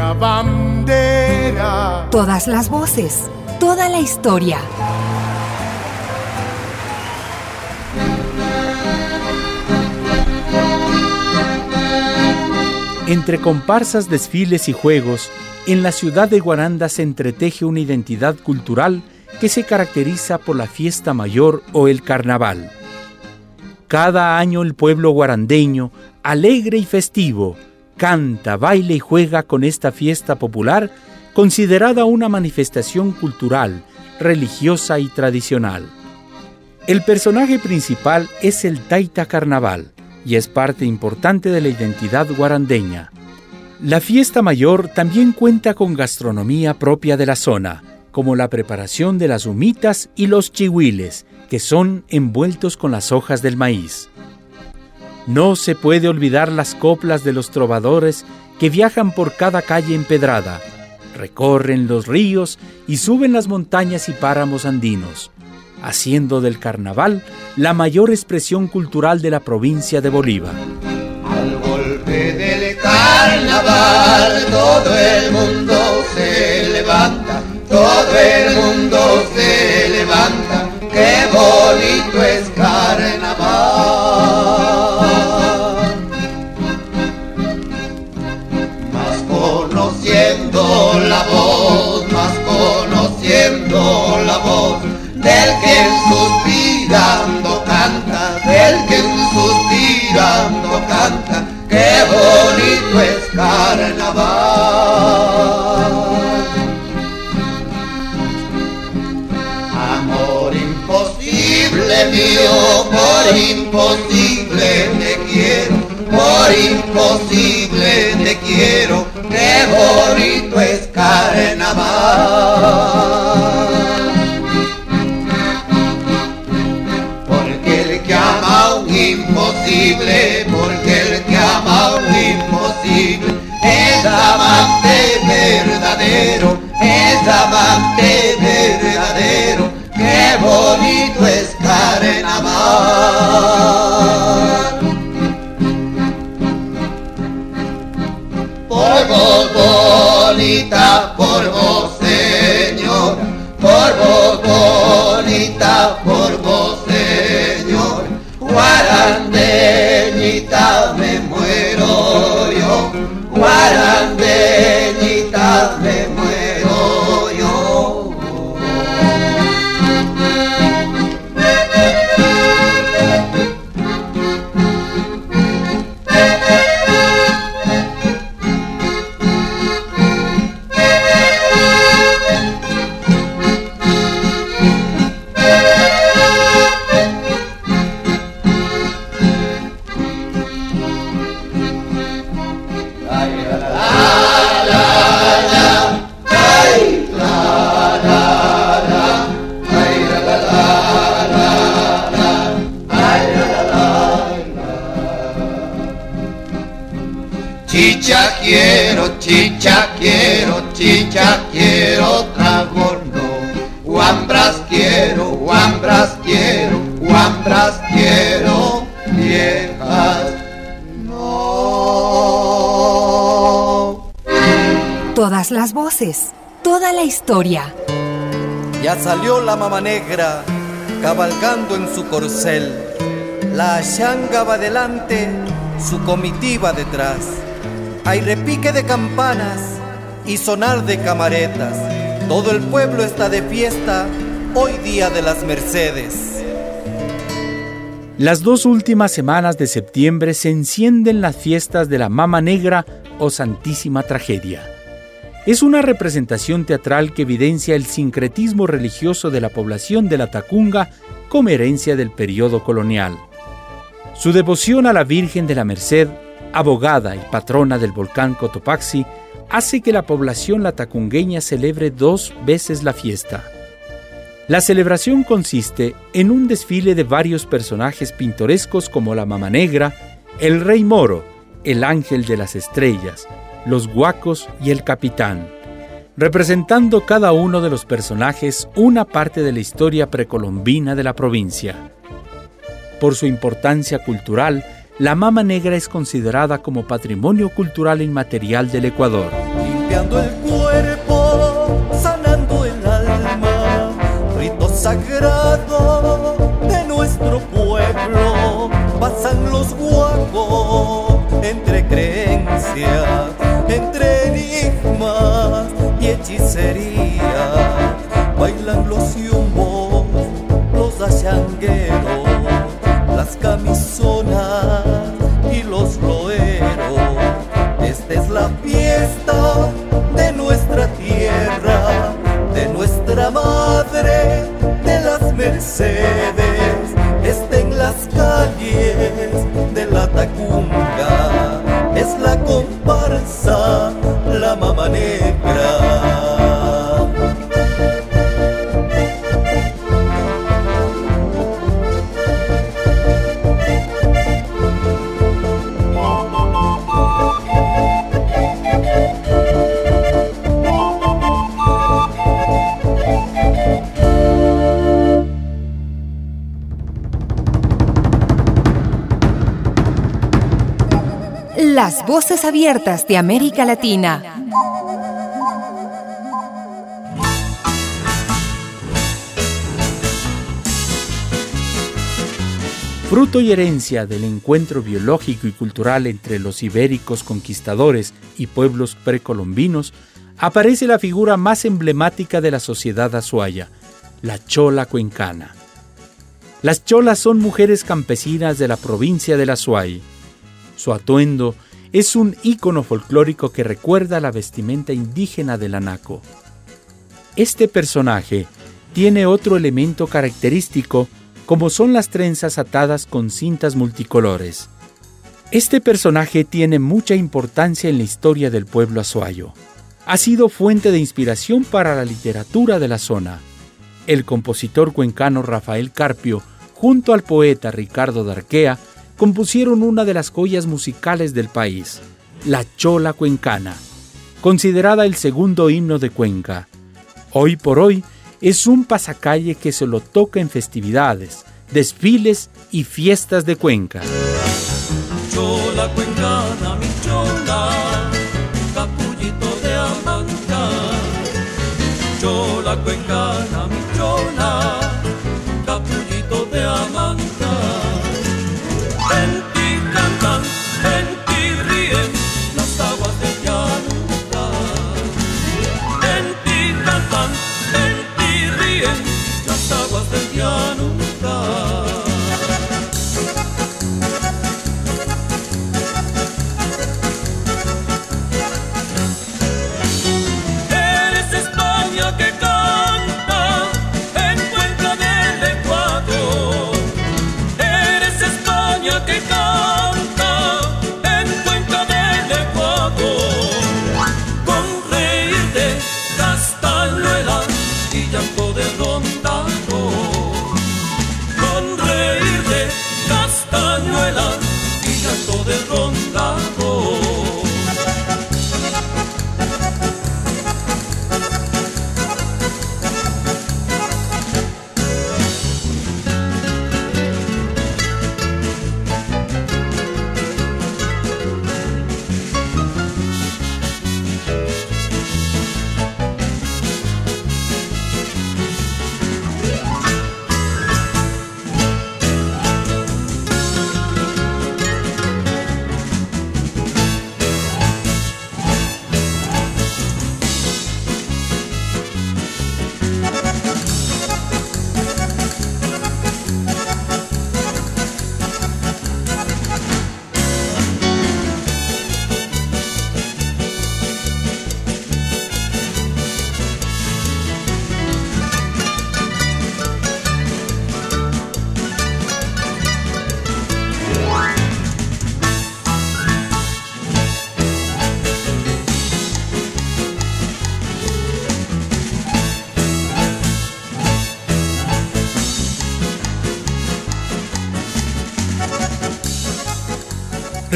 patria bandera. Todas las voces, toda la historia. Entre comparsas, desfiles y juegos, en la ciudad de Guaranda se entreteje una identidad cultural que se caracteriza por la fiesta mayor o el carnaval. Cada año el pueblo guarandeño, alegre y festivo, canta, baila y juega con esta fiesta popular considerada una manifestación cultural, religiosa y tradicional. El personaje principal es el Taita Carnaval y es parte importante de la identidad guarandeña. La fiesta mayor también cuenta con gastronomía propia de la zona, como la preparación de las humitas y los chihuiles, que son envueltos con las hojas del maíz. No se puede olvidar las coplas de los trovadores que viajan por cada calle empedrada, recorren los ríos y suben las montañas y páramos andinos, haciendo del carnaval la mayor expresión cultural de la provincia de Bolívar. Al golpe del carnaval todo el mundo se levanta, todo el mundo se levanta, qué bonito es carnaval. Del que suspirando canta, del que suspirando canta, qué bonito es carnaval. Amor imposible mío, por imposible te quiero, por imposible te quiero, verdadero, es amante verdadero, qué bonito es carnaval. Por vos bonita, por vos voces, toda la historia. Ya salió la mama negra cabalgando en su corcel. La changa va delante, su comitiva detrás. Hay repique de campanas y sonar de camaretas. Todo el pueblo está de fiesta hoy día de las Mercedes. Las dos últimas semanas de septiembre se encienden las fiestas de la Mama Negra o Santísima Tragedia. Es una representación teatral que evidencia el sincretismo religioso de la población de la Tacunga como herencia del periodo colonial. Su devoción a la Virgen de la Merced, abogada y patrona del volcán Cotopaxi, hace que la población latacungueña celebre dos veces la fiesta. La celebración consiste en un desfile de varios personajes pintorescos como la Mama Negra, el Rey Moro, el Ángel de las Estrellas, los Guacos y el Capitán, representando cada uno de los personajes una parte de la historia precolombina de la provincia. Por su importancia cultural, la Mama Negra es considerada como patrimonio cultural inmaterial del Ecuador. limpiando el cuerpo, sanando el alma, rito sagrado de nuestro pueblo, pasan los guapos entre creencias, entre enigmas y hechicería, bailan los yumbos, los achangueros, las camisonas y los loeros. Esta es la fiesta de nuestra tierra, de nuestra madre, de las Mercedes. Negra. Las voces abiertas de América Latina. Fruto y herencia del encuentro biológico y cultural entre los ibéricos conquistadores y pueblos precolombinos, aparece la figura más emblemática de la sociedad azuaya, la chola cuencana. Las cholas son mujeres campesinas de la provincia del Azuay. Su atuendo es un ícono folclórico que recuerda la vestimenta indígena del anaco. Este personaje tiene otro elemento característico como son las trenzas atadas con cintas multicolores. Este personaje tiene mucha importancia en la historia del pueblo azuayo. Ha sido fuente de inspiración para la literatura de la zona. El compositor cuencano Rafael Carpio, junto al poeta Ricardo Darquea, compusieron una de las joyas musicales del país, la Chola Cuencana, considerada el segundo himno de Cuenca. Hoy por hoy es un pasacalle que se lo toca en festividades, desfiles y fiestas de Cuenca.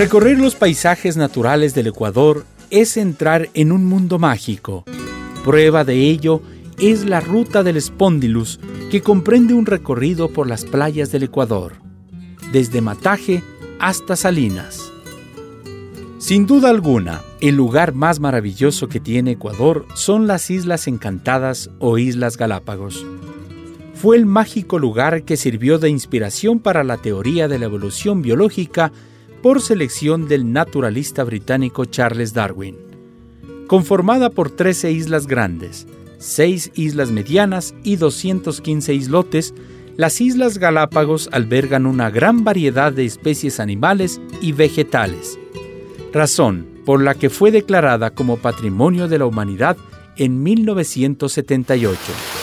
Recorrer los paisajes naturales del Ecuador es entrar en un mundo mágico. Prueba de ello es la ruta del Spondylus, que comprende un recorrido por las playas del Ecuador, desde Mataje hasta Salinas. Sin duda alguna, el lugar más maravilloso que tiene Ecuador son las Islas Encantadas o Islas Galápagos. Fue el mágico lugar que sirvió de inspiración para la teoría de la evolución biológica por selección del naturalista británico Charles Darwin. Conformada por 13 islas grandes, 6 islas medianas y 215 islotes, las Islas Galápagos albergan una gran variedad de especies animales y vegetales razón por la que fue declarada como Patrimonio de la Humanidad en 1978.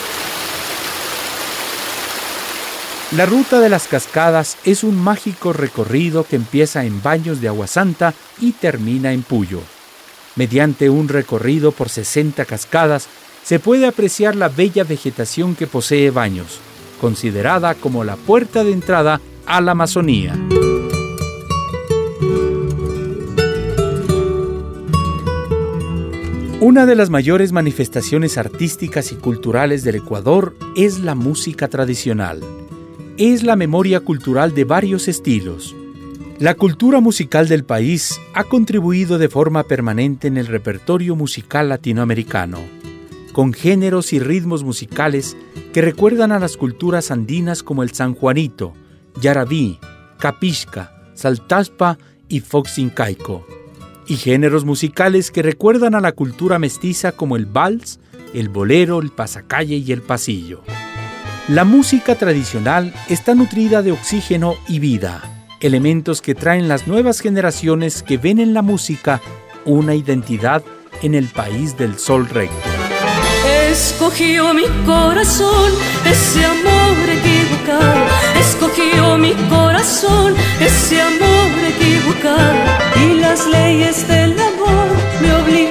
La ruta de las cascadas es un mágico recorrido que empieza en Baños de Agua Santa y termina en Puyo. Mediante un recorrido por 60 cascadas se puede apreciar la bella vegetación que posee Baños, considerada como la puerta de entrada a la Amazonía. Una de las mayores manifestaciones artísticas y culturales del Ecuador es la música tradicional. Es la memoria cultural de varios estilos. La cultura musical del país ha contribuido de forma permanente en el repertorio musical latinoamericano, con géneros y ritmos musicales que recuerdan a las culturas andinas como el sanjuanito, yarabí, capisca, saltaspa y foxincaico y géneros musicales que recuerdan a la cultura mestiza como el vals, el bolero, el pasacalle y el pasillo. La música tradicional está nutrida de oxígeno y vida, elementos que traen las nuevas generaciones que ven en la música una identidad en el país del sol recto. Escogió mi corazón ese amor equivocado. Escogió mi corazón ese amor equivocado. Y las leyes del amor me obligaron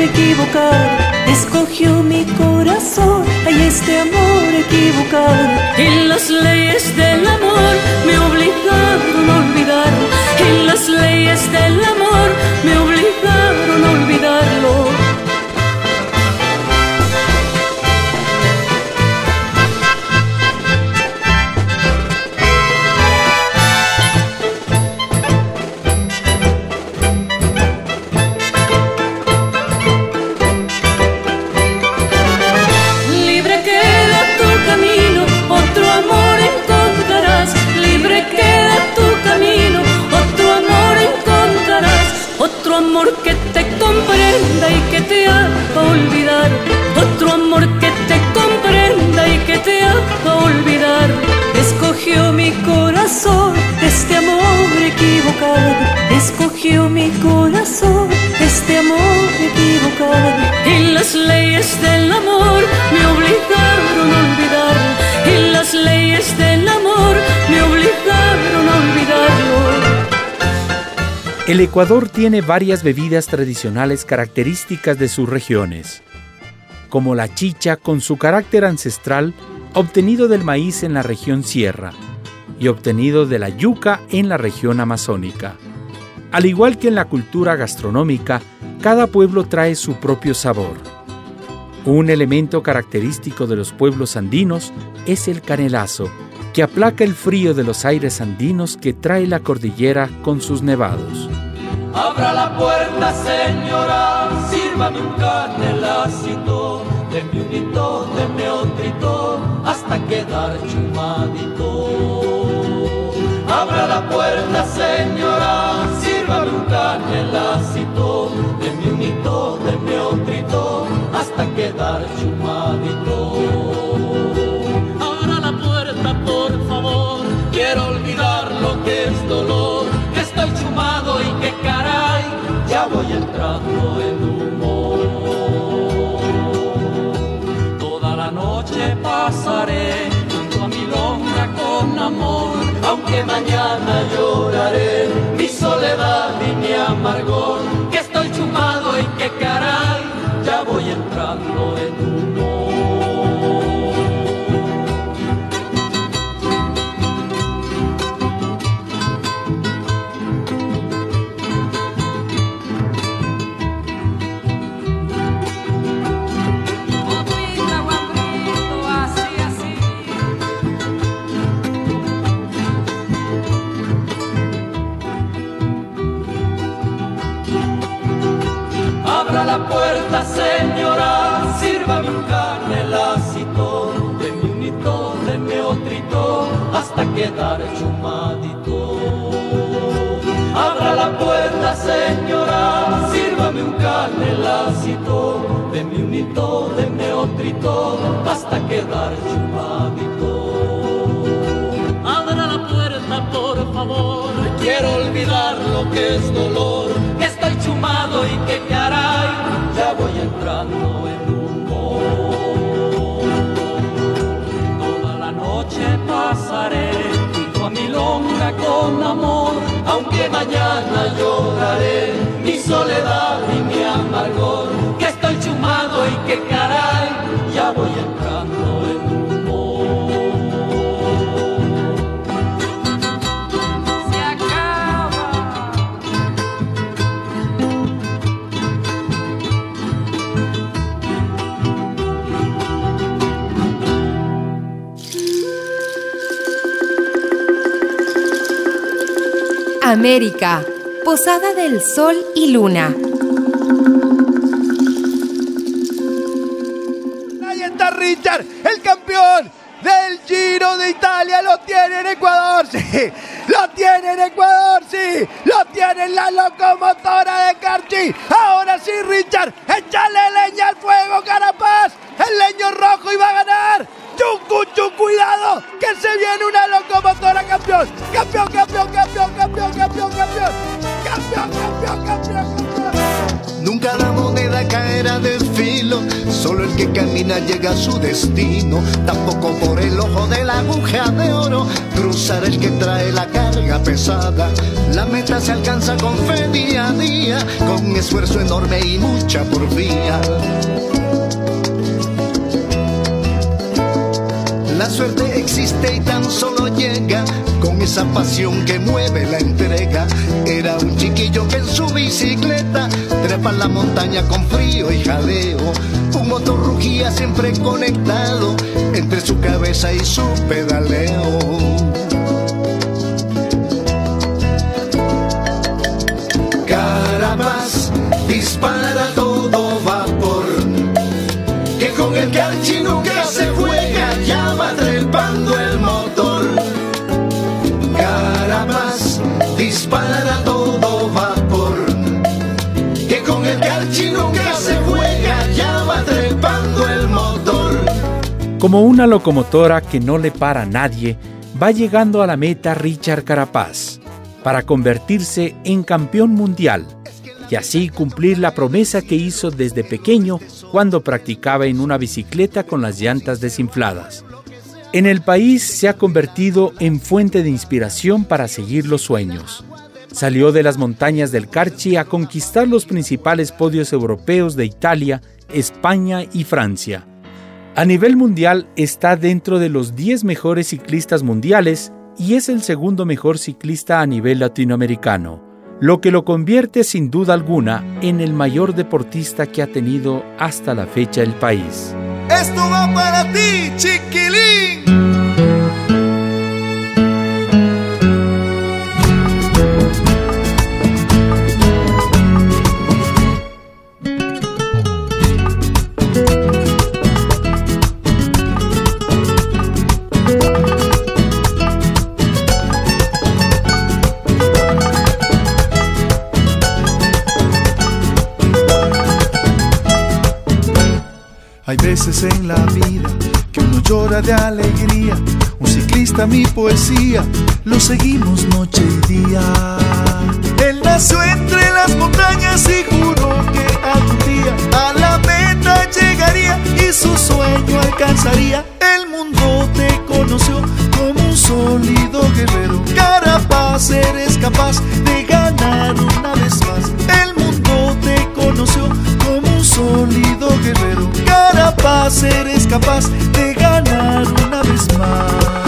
equivocado. Escogió mi corazón y este amor equivocado. Y las leyes del amor me obligaron El Ecuador tiene varias bebidas tradicionales características de sus regiones, como la chicha con su carácter ancestral obtenido del maíz en la región sierra y obtenido de la yuca en la región amazónica. Al igual que en la cultura gastronómica, cada pueblo trae su propio sabor. Un elemento característico de los pueblos andinos es el canelazo, que aplaca el frío de los aires andinos que trae la cordillera con sus nevados. Abra la puerta, señora, sírvame un canelacito, denme un hito, denme otrito, hasta quedar chumadito. Abra la puerta, señora, sírvame un canelacito, denme un hito, denme otrito, hasta quedar chumadito. Abra la puerta, por favor, quiero olvidar lo que es dolor, mañana lloraré. Mi soledad y mi amargor, que estoy chumado y que caray, ya voy entrando señora, sírvame un canelacito, de mi unito, de mi otrito, hasta quedar chumadito. Abra la puerta, por favor, quiero olvidar lo que es dolor, que estoy chumado y que caray ya voy entrando junto a mi longa con amor, aunque mañana lloraré. Mi soledad y mi amargor, que estoy chumado y que caray, ya voy entrando América, Posada del Sol y Luna. Ahí está Richard, el campeón del Giro de Italia. Lo tiene en Ecuador, sí. Lo tiene en Ecuador, sí. Lo tiene en la locomotora de Carchi. Ahora sí, Richard. Échale leña al fuego, Carapaz. El leño rojo iba a ganar. Chucu, cuidado, que se viene una locomotora Nunca la moneda caerá del filo, solo el que camina llega a su destino. Tampoco por el ojo de la aguja de oro cruzar el que trae la carga pesada. La meta se alcanza con fe día a día, con esfuerzo enorme y mucha porfía. La suerte existe y tan solo llega con esa pasión que mueve la entrega. Era un chiquillo que en su bicicleta trepa la montaña con frío y jaleo. Un motor rugía siempre conectado entre su cabeza y su pedaleo. Carapaz dispara todo vapor, que con el Como una locomotora que no le para a nadie, va llegando a la meta Richard Carapaz para convertirse en campeón mundial y así cumplir la promesa que hizo desde pequeño cuando practicaba en una bicicleta con las llantas desinfladas. En el país se ha convertido en fuente de inspiración para seguir los sueños. Salió de las montañas del Carchi a conquistar los principales podios europeos de Italia, España y Francia. A nivel mundial está dentro de los 10 mejores ciclistas mundiales y es el segundo mejor ciclista a nivel latinoamericano, lo que lo convierte sin duda alguna en el mayor deportista que ha tenido hasta la fecha el país. Esto va para ti, chiquilín. En la vida que uno llora de alegría. Un ciclista, mi poesía, lo seguimos noche y día. Él nació entre las montañas y juró que algún día a la meta llegaría y su sueño alcanzaría. El mundo te conoció como un sólido guerrero. Carapaz, eres capaz Carapaz, eres capaz de ganar una vez más.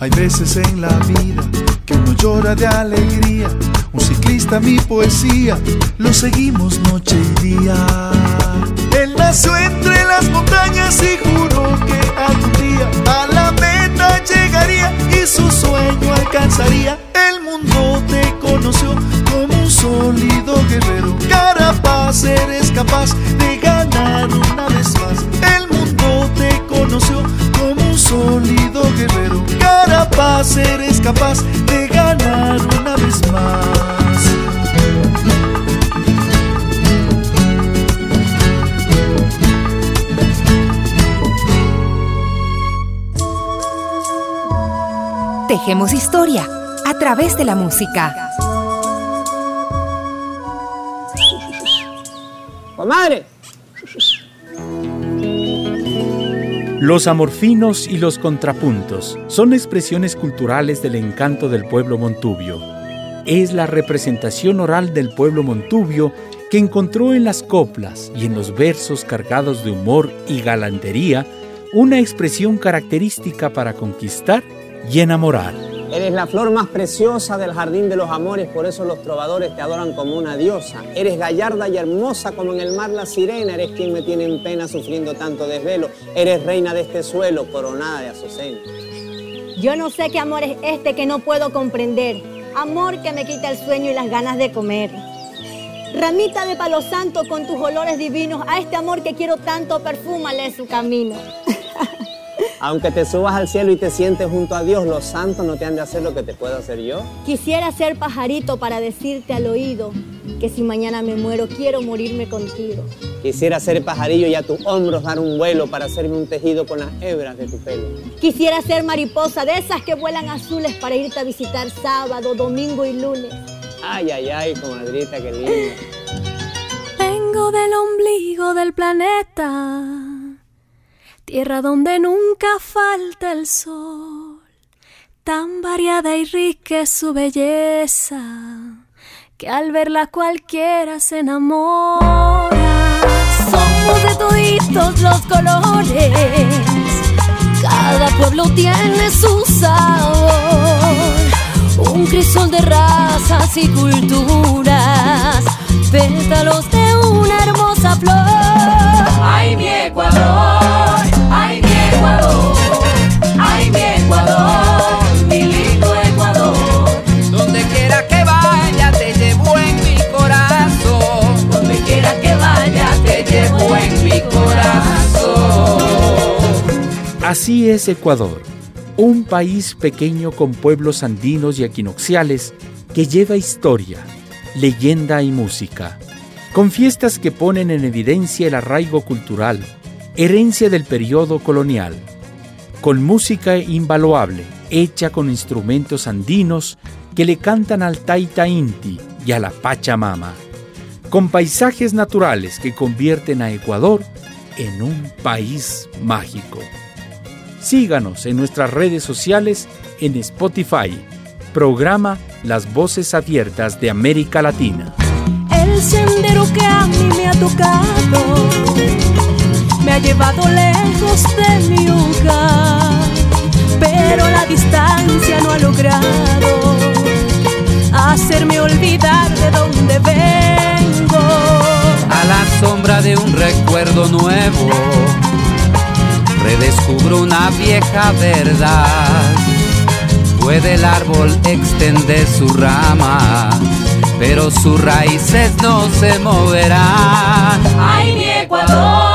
Hay veces en la vida que uno llora de alegría. Un ciclista, mi poesía, lo seguimos noche y día. Él nació entre las montañas y juró que algún día a la meta llegaría y su sueño alcanzaría. El mundo te conoció como un sólido guerrero. Carapaz, eres capaz de ganar una Carapaz, eres capaz de ganar una vez más. Tejemos historia a través de la música. ¡Comadre! Los amorfinos y los contrapuntos son expresiones culturales del encanto del pueblo montubio. Es la representación oral del pueblo montubio que encontró en las coplas y en los versos cargados de humor y galantería una expresión característica para conquistar y enamorar. Eres la flor más preciosa del jardín de los amores, por eso los trovadores te adoran como una diosa. Eres gallarda y hermosa como en el mar la sirena, eres quien me tiene en pena sufriendo tanto desvelo. Eres reina de este suelo, coronada de azucena. Yo no sé qué amor es este que no puedo comprender. Amor que me quita el sueño y las ganas de comer. Ramita de palo santo con tus olores divinos, a este amor que quiero tanto, perfúmale su camino. Aunque te subas al cielo y te sientes junto a Dios, los santos no te han de hacer lo que te puedo hacer yo. Quisiera ser pajarito para decirte al oído que si mañana me muero, quiero morirme contigo. Quisiera ser pajarillo y a tus hombros dar un vuelo para hacerme un tejido con las hebras de tu pelo. Quisiera ser mariposa de esas que vuelan azules para irte a visitar sábado, domingo y lunes. Ay, ay, ay, comadrita, qué linda. Vengo del ombligo del planeta, tierra donde nunca falta el sol, tan variada y rica es su belleza, que al verla cualquiera se enamora. Somos de toditos los colores, cada pueblo tiene su sabor, un crisol de razas y culturas, pétalos de una hermosa flor. Ay, mi Ecuador, Ecuador, ay, mi Ecuador, mi lindo Ecuador. Donde quiera que vaya te llevo en mi corazón. Donde quiera que vaya te llevo en mi corazón. Así es Ecuador, un país pequeño con pueblos andinos y equinoxiales que lleva historia, leyenda y música, con fiestas que ponen en evidencia el arraigo cultural, herencia del periodo colonial, con música invaluable, hecha con instrumentos andinos que le cantan al Taita Inti y a la Pachamama, con paisajes naturales que convierten a Ecuador en un país mágico. Síganos en nuestras redes sociales en Spotify, programa Las Voces Abiertas de América Latina. El sendero que a mí me ha tocado me ha llevado lejos de mi hogar, pero la distancia no ha logrado hacerme olvidar de dónde vengo. A la sombra de un recuerdo nuevo, redescubro una vieja verdad. Puede el árbol extender su rama, pero sus raíces no se moverán. Ay, mi Ecuador,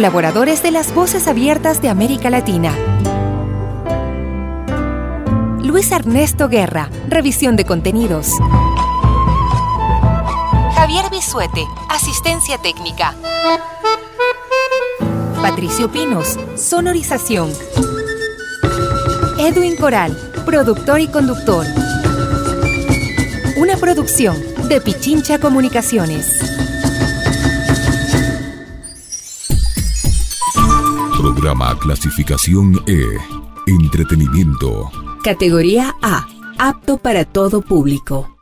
colaboradores de las Voces Abiertas de América Latina. Luis Ernesto Guerra, revisión de contenidos. Javier Bisuete, asistencia técnica. Patricio Pinos, sonorización. Edwin Coral, productor y conductor. Una producción de Pichincha Comunicaciones. Programa clasificación E. Entretenimiento. Categoría A. Apto para todo público.